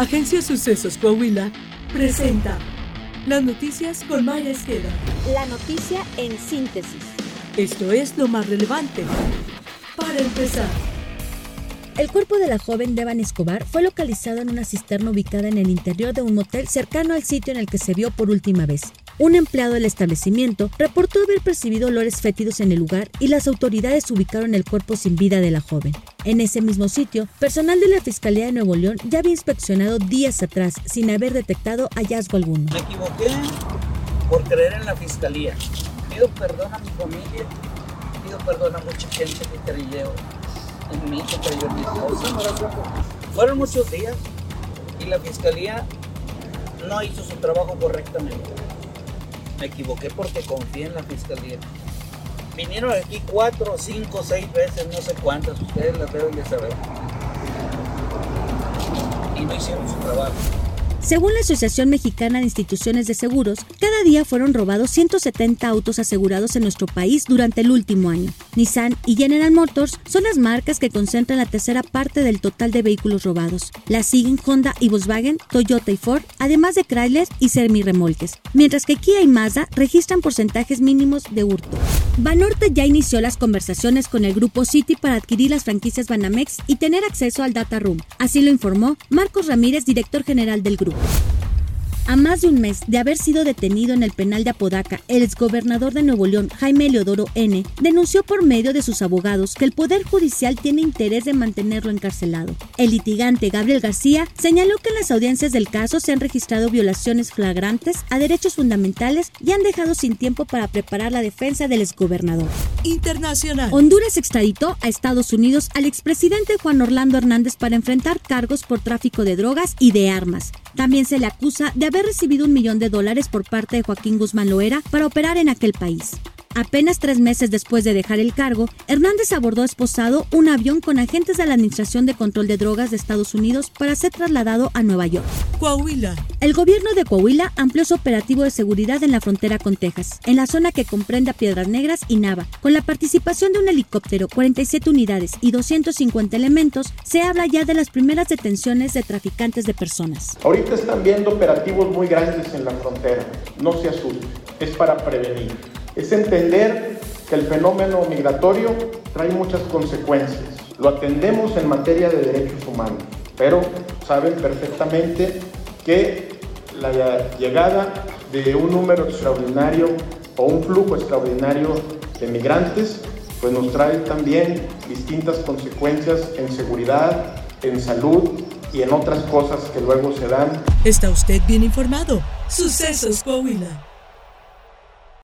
Agencia Sucesos Coahuila presenta las noticias con Maya Esqueda. La noticia en síntesis. Esto es lo más relevante. Para empezar. El cuerpo de la joven Devan Escobar fue localizado en una cisterna ubicada en el interior de un motel cercano al sitio en el que se vio por última vez. Un empleado del establecimiento reportó haber percibido olores fétidos en el lugar y las autoridades ubicaron el cuerpo sin vida de la joven. En ese mismo sitio, personal de la Fiscalía de Nuevo León ya había inspeccionado días atrás sin haber detectado hallazgo alguno. Me equivoqué por creer en la Fiscalía. Pido perdón a mi familia, pido perdón a mucha gente que creyó en mí, que creyó en mi esposa. Fueron muchos días y la Fiscalía no hizo su trabajo correctamente. Me equivoqué porque confié en la fiscalía. Vinieron aquí cuatro, cinco, seis veces, no sé cuántas, ustedes las deben de saber. Y no hicieron su trabajo. Según la Asociación Mexicana de Instituciones de Seguros, cada día fueron robados 170 autos asegurados en nuestro país durante el último año. Nissan y General Motors son las marcas que concentran la tercera parte del total de vehículos robados. Las siguen Honda y Volkswagen, Toyota y Ford, además de Chrysler y Remolques, mientras que Kia y Mazda registran porcentajes mínimos de hurto. Banorte ya inició las conversaciones con el grupo City para adquirir las franquicias Banamex y tener acceso al Data Room. Así lo informó Marcos Ramírez, director general del grupo. A más de un mes de haber sido detenido en el penal de Apodaca, el exgobernador de Nuevo León, Jaime Leodoro N., denunció por medio de sus abogados que el Poder Judicial tiene interés de mantenerlo encarcelado. El litigante Gabriel García señaló que en las audiencias del caso se han registrado violaciones flagrantes a derechos fundamentales y han dejado sin tiempo para preparar la defensa del exgobernador. Internacional. Honduras extraditó a Estados Unidos al expresidente Juan Orlando Hernández para enfrentar cargos por tráfico de drogas y de armas. También se le acusa de haber recibido un millón de dólares por parte de Joaquín Guzmán Loera para operar en aquel país. Apenas tres meses después de dejar el cargo, Hernández abordó esposado un avión con agentes de la Administración de Control de Drogas de Estados Unidos para ser trasladado a Nueva York. Coahuila. El gobierno de Coahuila amplió su operativo de seguridad en la frontera con Texas, en la zona que comprende a Piedras Negras y Nava. Con la participación de un helicóptero, 47 unidades y 250 elementos, se habla ya de las primeras detenciones de traficantes de personas. Ahorita están viendo operativos muy grandes en la frontera. No se asusten, es para prevenir es entender que el fenómeno migratorio trae muchas consecuencias. Lo atendemos en materia de derechos humanos, pero saben perfectamente que la llegada de un número extraordinario o un flujo extraordinario de migrantes, pues nos trae también distintas consecuencias en seguridad, en salud y en otras cosas que luego se dan. Está usted bien informado. Sucesos Coahuila.